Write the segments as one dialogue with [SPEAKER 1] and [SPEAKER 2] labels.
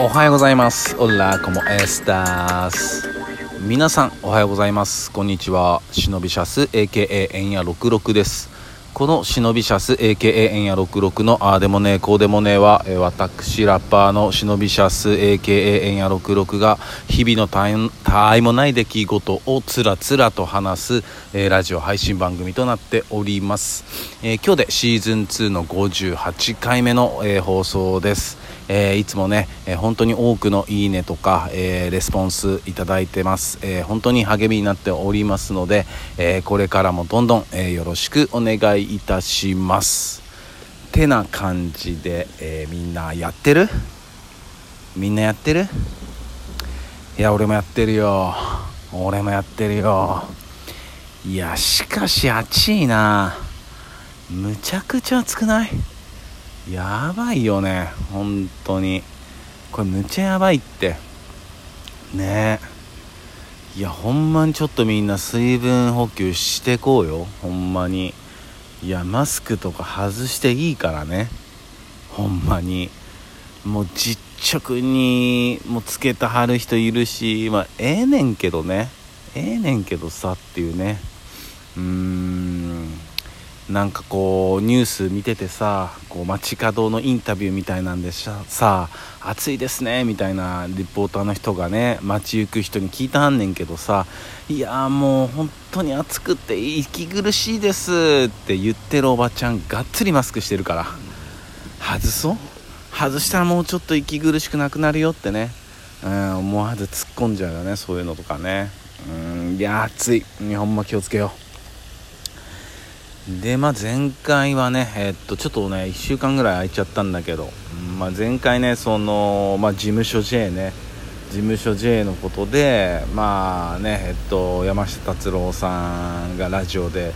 [SPEAKER 1] おはようございます。オラコモエスタス。皆さんおはようございます。こんにちは。忍びシャス AKA エンヤ66です。この忍びシャス AKA エンヤ66のああでもねこうでもねは、え私ラッパーの忍びシャス AKA エンヤ66が日々のたわいもない出来事をつらつらと話す、えー、ラジオ配信番組となっております、えー、今日でシーズン2の58回目の、えー、放送です。えー、いつもね、えー、本当に多くのいいねとか、えー、レスポンスいただいてます、え本当に励みになっておりますので、えこれからもどんどん、えよろしくお願いいたします。てな感じで、えみんなやってる？みんなやってる？いや俺もやってるよ。俺もやってるよ。いやしかし暑いな。むちゃくちゃ暑くない？やばいよね本当に。これむちゃやばいって。ね。えいやほんまにちょっとみんな水分補給してこうよ。ほんまに。いやマスクとか外していいからね。ほんまに。もう実直にもうつけたはる人いるし。まあええねんけどね。ええねんけどさっていうね。うーん。なんかこうニュース見ててさこう街角のインタビューみたいなんでさ暑いですねみたいなリポーターの人がね街行く人に聞いたはんねんけどさいやもう本当に暑くて息苦しいですって言ってるおばちゃんがっつりマスクしてるから。外そう？外したらもうちょっと息苦しくなくなるよってね、うん、思わず突っ込んじゃうよねそういうのとかね。うんいや暑い。日本も気をつけよう。で、まあ、前回はね、えっと、ちょっとね、1週間ぐらい空いちゃったんだけど、まあ、前回ね、その、まあ、事務所 J ね、事務所 J のことで、まあね、えっと、山下達郎さんがラジオで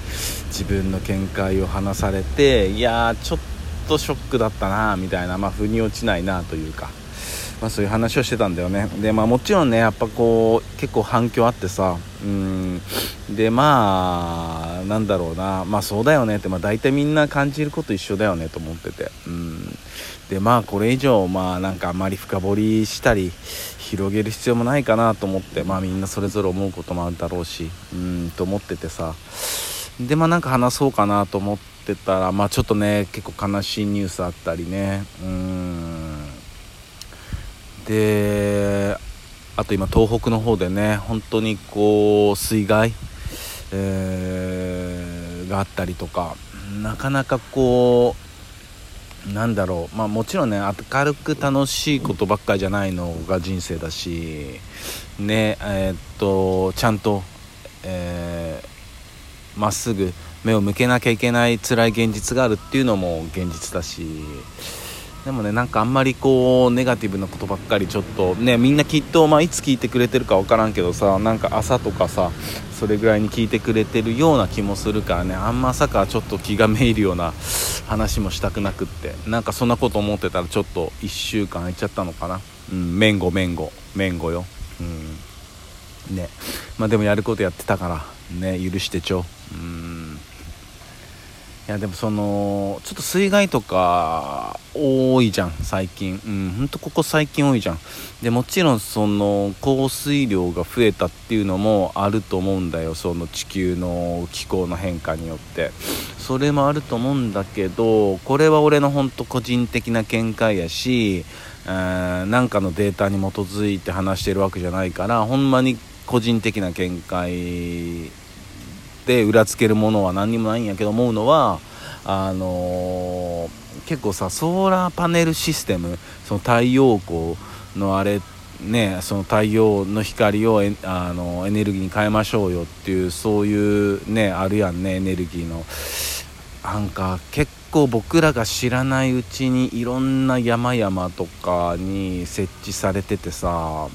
[SPEAKER 1] 自分の見解を話されて、いやちょっとショックだったな、みたいな、まあ、腑に落ちないなというか、まあ、そういう話をしてたんだよね。で、まあ、もちろんねやっぱこう結構反響あってさうん。でまあなんだろうな。まあそうだよねって、まあ、大体みんな感じること一緒だよねと思ってて。うん。でまあこれ以上まあなんかあんまり深掘りしたり広げる必要もないかなと思ってまあみんなそれぞれ思うこともあるだろうしうんと思っててさ。でまあなんか話そうかなと思ってたらまあちょっとね結構悲しいニュースあったりね。うん。であと今東北の方でね本当にこう水害、えー、があったりとかなかなかこうなんだろうまあもちろんね明るく楽しいことばっかりじゃないのが人生だしねえー、っとちゃんとえま、っすぐ目を向けなきゃいけない辛い現実があるっていうのも現実だしでもねなんかあんまりこうネガティブなことばっかりちょっとねみんなきっと、まあ、いつ聞いてくれてるか分からんけどさなんか朝とかさそれぐらいに聞いてくれてるような気もするからねあんま朝からちょっと気がめいるような話もしたくなくってなんかそんなこと思ってたらちょっと1週間空いちゃったのかな。うんめんごめんごめんごよ。うん。ね。まあでもやることやってたからね許してちょ。うん。やでもそのちょっと水害とか多いじゃん最近。うんほんとここ最近多いじゃん。でもちろんその降水量が増えたっていうのもあると思うんだよ。その地球の気候の変化によって。それもあると思うんだけどこれは俺のほんと個人的な見解やしなんかのデータに基づいて話してるわけじゃないからほんまに個人的な見解って裏付けるものは何にもないんやけど思うのはあのー、結構さソーラーパネルシステムその太陽光のあれねその太陽の光をエあのエネルギーに変えましょうよっていうそういうねあるやんねエネルギーの。なんか結構僕らが知らないうちにいろんな山々とかに設置されててさ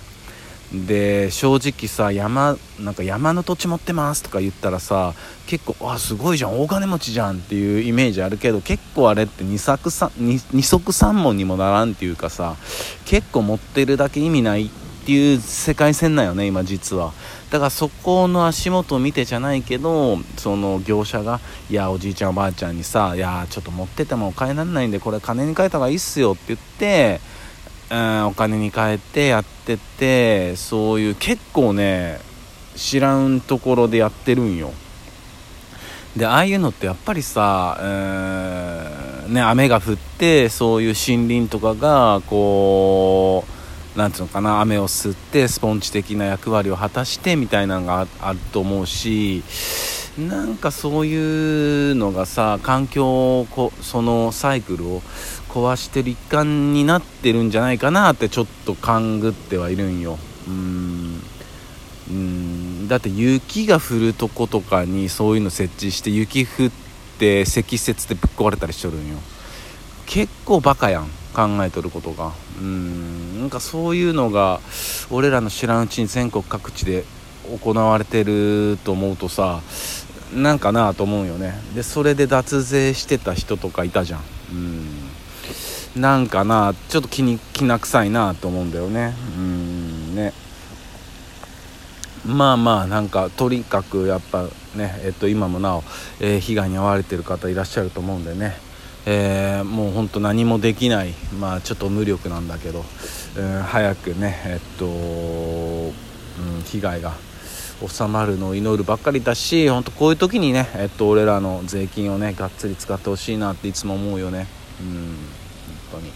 [SPEAKER 1] で正直さ山なんか山の土地持ってますとか言ったらさ結構あすごいじゃん大金持ちじゃんっていうイメージあるけど結構あれって二足三二足三門にもならんっていうかさ結構持ってるだけ意味ないっていう世界線だよね今実は。だからそこの足元を見てじゃないけどその業者がいやおじいちゃんおばあちゃんにさいやちょっと持ってても買えられないんでこれ金に変えた方がいいっすよって言ってうん、お金に変えてやっててそういう結構ね知らんところでやってるんよ。でああいうのってやっぱりさ、えー、ね、雨が降ってそういう森林とかがこうなんていうのかな雨を吸ってスポンジ的な役割を果たしてみたいなのがあると思うしなんかそういうのがさ環境をそのサイクルを壊してる一環になってるんじゃないかなってちょっと勘ぐってはいるんよ。うん。うん。だって雪が降るとことかにそういうの設置して雪降って積雪でぶっ壊れたりしとるんよ。結構バカやん考えとることが。うん。なんかそういうのが俺らの知らんうちに全国各地で行われてると思うとさなんかなと思うよね。でそれで脱税してた人とかいたじゃん。うん。なんかなちょっと気に気な臭いなと思うんだよね。うんね。まあまあなんかとにかくやっぱねえっと今もなお、えー、被害に遭われてる方いらっしゃると思うんでね。えー、もうほんと何もできないまあちょっと無力なんだけど、えー、早くねえっと、うん、被害が収まるのを祈るばっかりだし本当こういう時にね、えっと、俺らの税金をねがっつり使ってほしいなっていつも思うよね。うん本当に。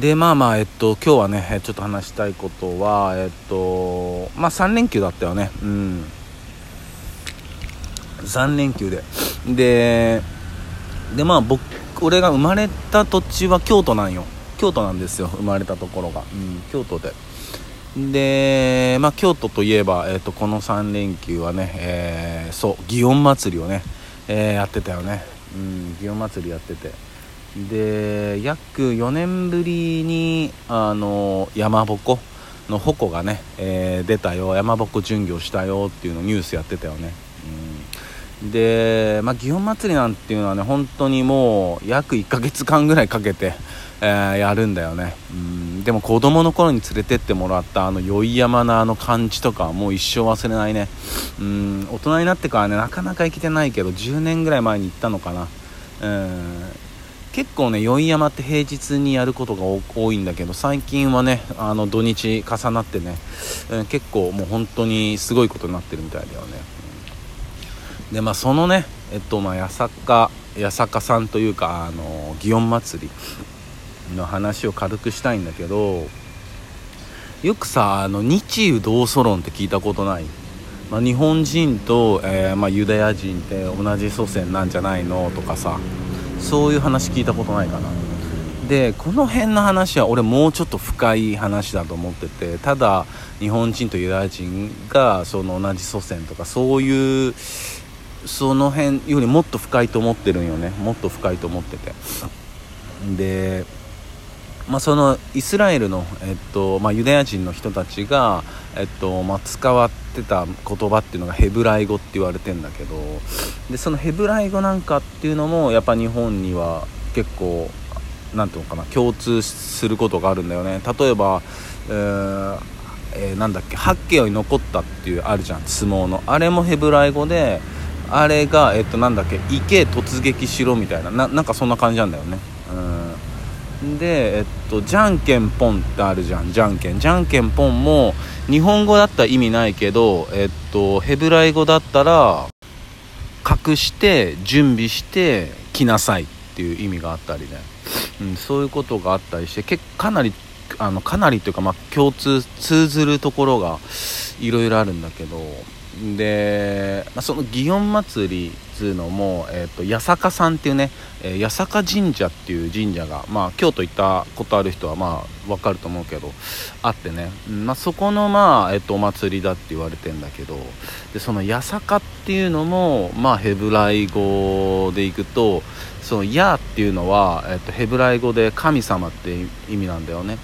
[SPEAKER 1] でまあまあえっと今日はねちょっと話したいことはえっとまあ3連休だったよね。うん。3連休で。ででまあ僕俺が生まれた土地は京都なんよ。京都なんですよ。生まれたところが、うん、京都で。で、まあ、京都といえば、えーと、この3連休はね、えー、そう祇園祭をね、えー、やってたよね、うん、祇園祭りやってて。で約4年ぶりにあの山鉾の鉾がね、えー、出たよ。山鉾巡業したよっていうのニュースやってたよね、うん、で、まあ、祇園祭りなんていうのはね本当にもう約1ヶ月間ぐらいかけて、え、やるんだよね、うん。でも子供の頃に連れてってもらったあの宵山のあの感じとかはもう一生忘れないね。うん大人になってからねなかなか行けてないけど10年ぐらい前に行ったのかな。うん結構ね宵山って平日にやることが多いんだけど最近はねあの土日重なってね、うん、結構もう本当にすごいことになってるみたいだよね、うん、でまあそのねえっとまあ八坂八坂さんというかあの祇園祭。の話を軽くしたいんだけどよくさあの日ユ同祖論って聞いたことない、まあ、日本人と、えー、まあ、ユダヤ人って同じ祖先なんじゃないのとかさそういう話聞いたことないかな。でこの辺の話は俺もうちょっと深い話だと思っててただ日本人とユダヤ人がその同じ祖先とかそういうその辺よりもっと深いと思ってるんよね。もっと深いと思ってて。でまあ、そのイスラエルの、えっとまあ、ユダヤ人の人たちが、えっとまあ、使わってた言葉っていうのがヘブライ語って言われてんだけどでそのヘブライ語なんかっていうのもやっぱ日本には結構なんていうのかな共通することがあるんだよね。例えば、えーえー、なんだっけ八景に残ったっていうあるじゃん相撲の。あれもヘブライ語であれが、えっと、なんだっけ池突撃しろみたいなななんかそんな感じなんだよね。うん。で、えっと、じゃんけんぽんってあるじゃん。じゃんけんじゃんけんぽんも日本語だったら意味ないけど、えっと、ヘブライ語だったら隠して準備して来なさいっていう意味があったりね、うん、そういうことがあったりしてけかなりあのかなりというか、まあ、共通通ずるところがいろいろあるんだけど。で、まあ、その祇園祭りつうのも、えーと、八坂さんっていうね、えー、八坂神社っていう神社が、まあ、京都行ったことある人はまあ分かると思うけどあってね、まあ、そこの、まあえーと、お祭りだって言われてんだけどでその八坂っていうのも、まあ、ヘブライ語でいくとその「ヤ」っていうのは、えーとヘブライ語で神様って意味なんだよね。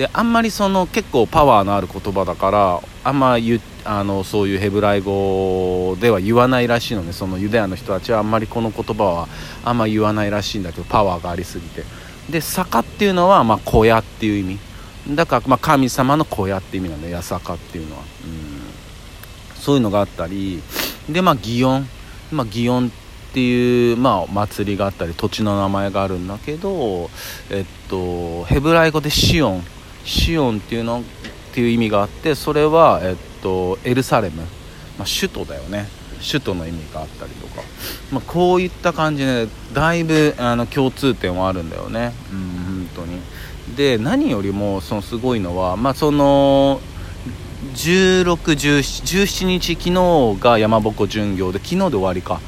[SPEAKER 1] であんまりその結構パワーのある言葉だからあんま言あのそういうヘブライ語では言わないらしいのね。そのユダヤの人たちはあんまりこの言葉はあんま言わないらしいんだけどパワーがありすぎて。で坂っていうのはま小屋っていう意味。だからま神様の小屋って意味なんだよ。八坂っていうのは、うん、そういうのがあったり。でまあ祇園。まあ祇園っっていう、まあ、祭りがあったり土地の名前があるんだけど、えっと、ヘブライ語でシオン。シオンっていうのっていう意味があってそれは、えっと、エルサレム、まあ、首都だよね。首都の意味があったりとか、まあ、こういった感じでだいぶあの共通点はあるんだよね。うん本当に。で何よりもそのすごいのはまあその1617日昨日が山鉾巡業で昨日で終わりか。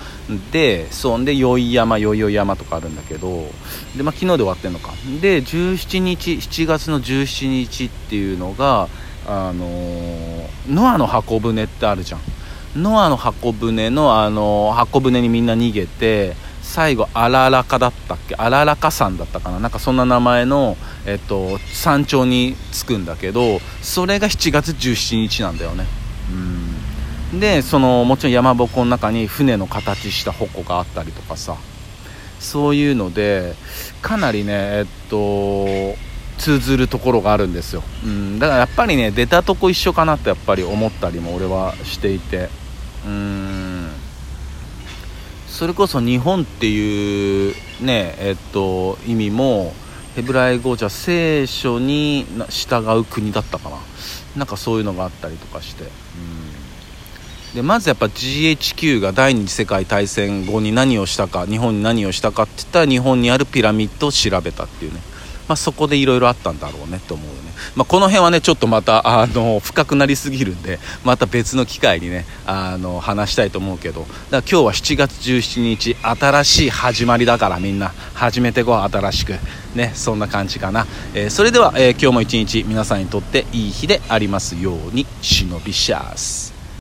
[SPEAKER 1] でそんで宵山宵々山とかあるんだけどで、まあ、昨日で終わってんのか。で17日7月の17日っていうのがあの、ノアの箱舟ってあるじゃん。ノアの箱舟の、あの、箱舟にみんな逃げて最後アララカだったっけ？アララカ山だったかな？なんかそんな名前の、えっと、山頂に着くんだけどそれが7月17日なんだよね。うん。でそのもちろん山鉾の中に船の形した鉾があったりとかさ。そういうのでかなりねえっと通ずるところがあるんですよ、うん、だからやっぱりね出たとこ一緒かなってやっぱり思ったりも俺はしていて。うん。それこそ日本っていうねえっと意味もヘブライ語じゃ聖書に従う国だったかな。なんかそういうのがあったりとかして、うん、でまずやっぱ GHQ が第二次世界大戦後に何をしたか日本に何をしたかって言ったら日本にあるピラミッドを調べたっていうね。まあ、そこでいろいろあったんだろうねと思うよね、まあ、この辺はねちょっとまたあの深くなりすぎるんでまた別の機会にねあの話したいと思うけど。だから今日は7月17日新しい始まりだからみんな。始めてこう新しく。ねそんな感じかな、えー、それでは、えー、今日も一日皆さんにとっていい日でありますように忍びシャース